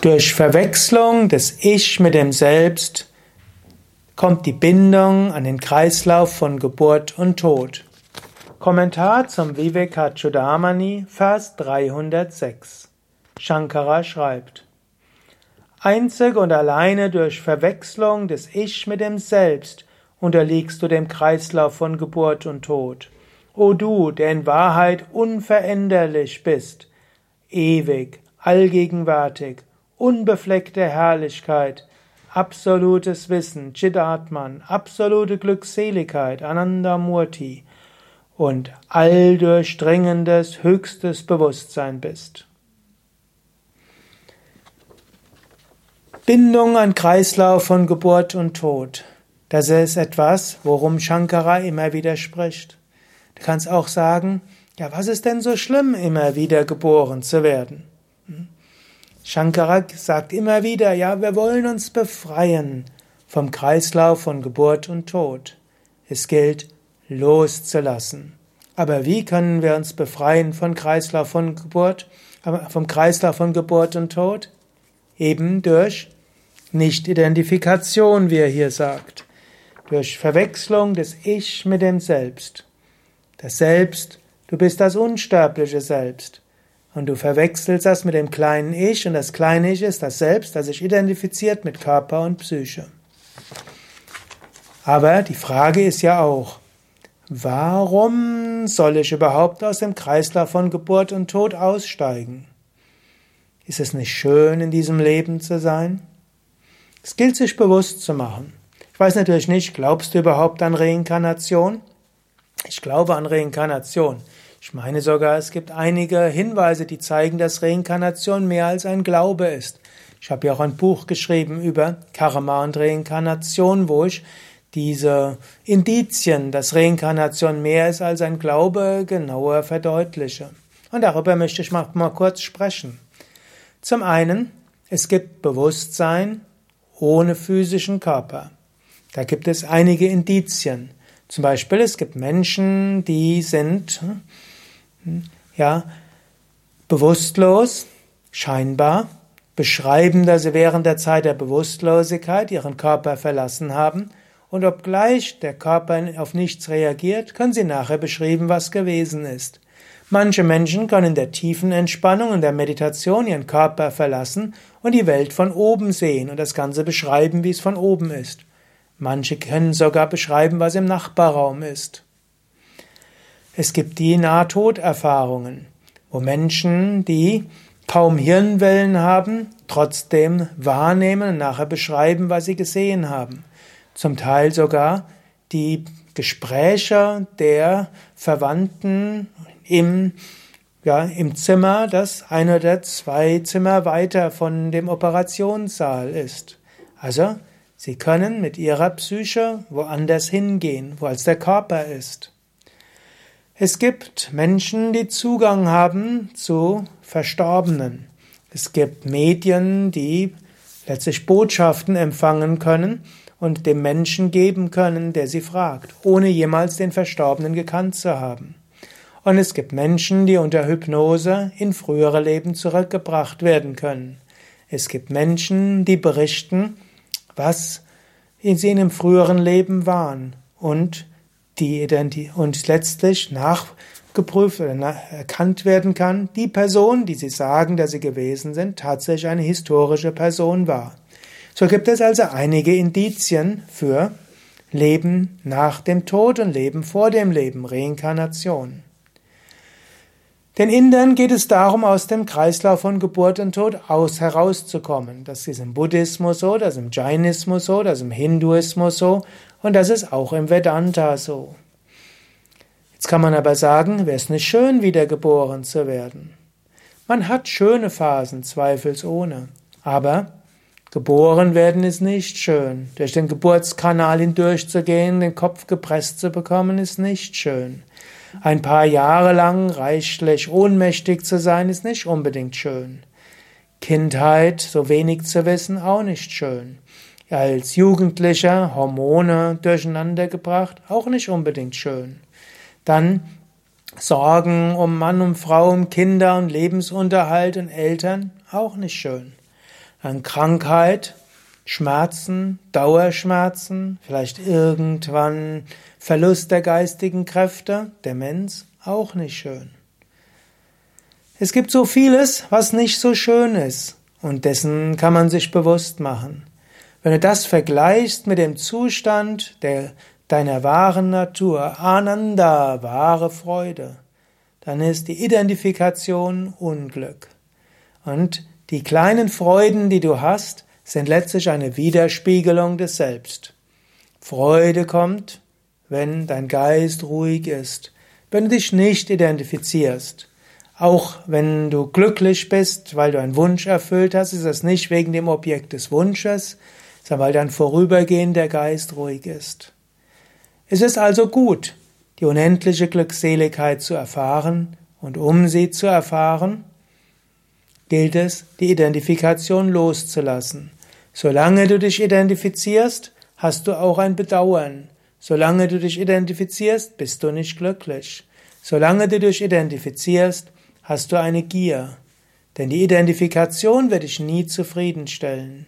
Durch Verwechslung des Ich mit dem Selbst kommt die Bindung an den Kreislauf von Geburt und Tod. Kommentar zum Vivekachudamani, Vers 306. Shankara schreibt: Einzig und alleine durch Verwechslung des Ich mit dem Selbst unterliegst du dem Kreislauf von Geburt und Tod. O du, der in Wahrheit unveränderlich bist, ewig, allgegenwärtig, unbefleckte Herrlichkeit, absolutes Wissen, Chidatman, absolute Glückseligkeit, Anandamurti und alldurchdringendes höchstes Bewusstsein bist. Bindung an Kreislauf von Geburt und Tod. Das ist etwas, worum Shankara immer wieder spricht. Du kannst auch sagen, ja, was ist denn so schlimm, immer wieder geboren zu werden? Shankara sagt immer wieder, ja, wir wollen uns befreien vom Kreislauf von Geburt und Tod. Es gilt, loszulassen. Aber wie können wir uns befreien vom Kreislauf von Geburt, vom Kreislauf von Geburt und Tod? Eben durch Nicht-Identifikation, wie er hier sagt. Durch Verwechslung des Ich mit dem Selbst. Das Selbst, du bist das unsterbliche Selbst. Und du verwechselst das mit dem kleinen Ich und das kleine Ich ist das Selbst, das sich identifiziert mit Körper und Psyche. Aber die Frage ist ja auch, warum soll ich überhaupt aus dem Kreislauf von Geburt und Tod aussteigen? Ist es nicht schön, in diesem Leben zu sein? Es gilt sich bewusst zu machen. Ich weiß natürlich nicht, glaubst du überhaupt an Reinkarnation? Ich glaube an Reinkarnation. Ich meine sogar, es gibt einige Hinweise, die zeigen, dass Reinkarnation mehr als ein Glaube ist. Ich habe ja auch ein Buch geschrieben über Karma und Reinkarnation, wo ich diese Indizien, dass Reinkarnation mehr ist als ein Glaube, genauer verdeutliche. Und darüber möchte ich mal, mal kurz sprechen. Zum einen, es gibt Bewusstsein ohne physischen Körper. Da gibt es einige Indizien. Zum Beispiel, es gibt Menschen, die sind ja, bewusstlos, scheinbar, beschreiben, dass sie während der Zeit der Bewusstlosigkeit ihren Körper verlassen haben, und obgleich der Körper auf nichts reagiert, können sie nachher beschreiben, was gewesen ist. Manche Menschen können in der tiefen Entspannung und der Meditation ihren Körper verlassen und die Welt von oben sehen und das Ganze beschreiben, wie es von oben ist. Manche können sogar beschreiben, was im Nachbarraum ist. Es gibt die Nahtoderfahrungen, wo Menschen, die kaum Hirnwellen haben, trotzdem wahrnehmen und nachher beschreiben, was sie gesehen haben. Zum Teil sogar die Gespräche der Verwandten im, ja, im Zimmer, das ein oder zwei Zimmer weiter von dem Operationssaal ist. Also, sie können mit ihrer Psyche woanders hingehen, wo als der Körper ist. Es gibt Menschen, die Zugang haben zu Verstorbenen. Es gibt Medien, die letztlich Botschaften empfangen können und dem Menschen geben können, der sie fragt, ohne jemals den Verstorbenen gekannt zu haben. Und es gibt Menschen, die unter Hypnose in frühere Leben zurückgebracht werden können. Es gibt Menschen, die berichten, was sie in einem früheren Leben waren und die Identität und letztlich nachgeprüft oder erkannt werden kann, die Person, die sie sagen, dass sie gewesen sind, tatsächlich eine historische Person war. So gibt es also einige Indizien für Leben nach dem Tod und Leben vor dem Leben, Reinkarnation. Den Indern geht es darum, aus dem Kreislauf von Geburt und Tod aus herauszukommen. Das ist im Buddhismus so, das ist im Jainismus so, das ist im Hinduismus so und das ist auch im Vedanta so. Jetzt kann man aber sagen, wäre es nicht schön, wiedergeboren zu werden. Man hat schöne Phasen, zweifelsohne. Aber geboren werden ist nicht schön. Durch den Geburtskanal hindurchzugehen, den Kopf gepresst zu bekommen, ist nicht schön. Ein paar Jahre lang reichlich ohnmächtig zu sein, ist nicht unbedingt schön. Kindheit, so wenig zu wissen, auch nicht schön. Als Jugendlicher Hormone durcheinander gebracht, auch nicht unbedingt schön. Dann Sorgen um Mann und Frau, um Kinder und Lebensunterhalt und Eltern, auch nicht schön. an Krankheit, Schmerzen, Dauerschmerzen, vielleicht irgendwann Verlust der geistigen Kräfte, Demenz, auch nicht schön. Es gibt so vieles, was nicht so schön ist, und dessen kann man sich bewusst machen. Wenn du das vergleichst mit dem Zustand der, deiner wahren Natur, Ananda, wahre Freude, dann ist die Identifikation Unglück. Und die kleinen Freuden, die du hast, sind letztlich eine Widerspiegelung des Selbst. Freude kommt, wenn dein Geist ruhig ist, wenn du dich nicht identifizierst. Auch wenn du glücklich bist, weil du einen Wunsch erfüllt hast, ist das nicht wegen dem Objekt des Wunsches, weil dein vorübergehender Geist ruhig ist. Es ist also gut, die unendliche Glückseligkeit zu erfahren, und um sie zu erfahren, gilt es, die Identifikation loszulassen. Solange du dich identifizierst, hast du auch ein Bedauern. Solange du dich identifizierst, bist du nicht glücklich. Solange du dich identifizierst, hast du eine Gier. Denn die Identifikation wird dich nie zufriedenstellen.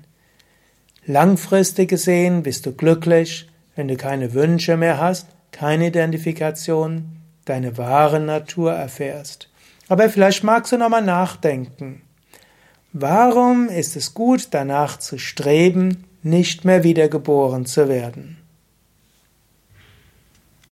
Langfristig gesehen bist du glücklich, wenn du keine Wünsche mehr hast, keine Identifikation, deine wahre Natur erfährst. Aber vielleicht magst du nochmal nachdenken. Warum ist es gut, danach zu streben, nicht mehr wiedergeboren zu werden?